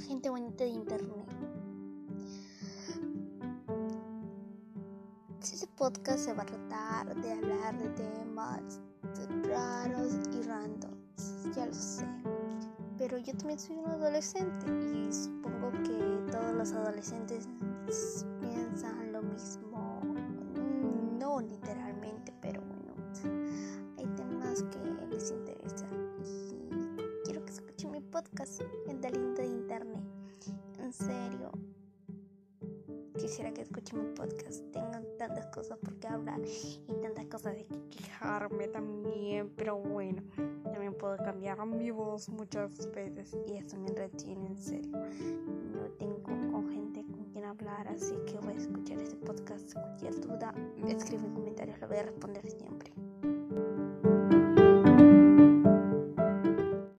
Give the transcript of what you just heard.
Gente bonita de internet. Este podcast se va a tratar de hablar de temas raros y randoms, ya lo sé. Pero yo también soy un adolescente y supongo que todos los adolescentes piensan lo mismo. No literalmente, pero bueno, hay temas que les interesan y quiero que escuchen mi podcast en. En quisiera que escuchen mi podcast. Tengo tantas cosas por qué hablar y tantas cosas de que quejarme también, pero bueno, también puedo cambiar mi voz muchas veces y eso me entretiene en serio. No tengo con gente con quien hablar, así que voy a escuchar este podcast. Cualquier duda, escribe en comentarios, lo voy a responder siempre.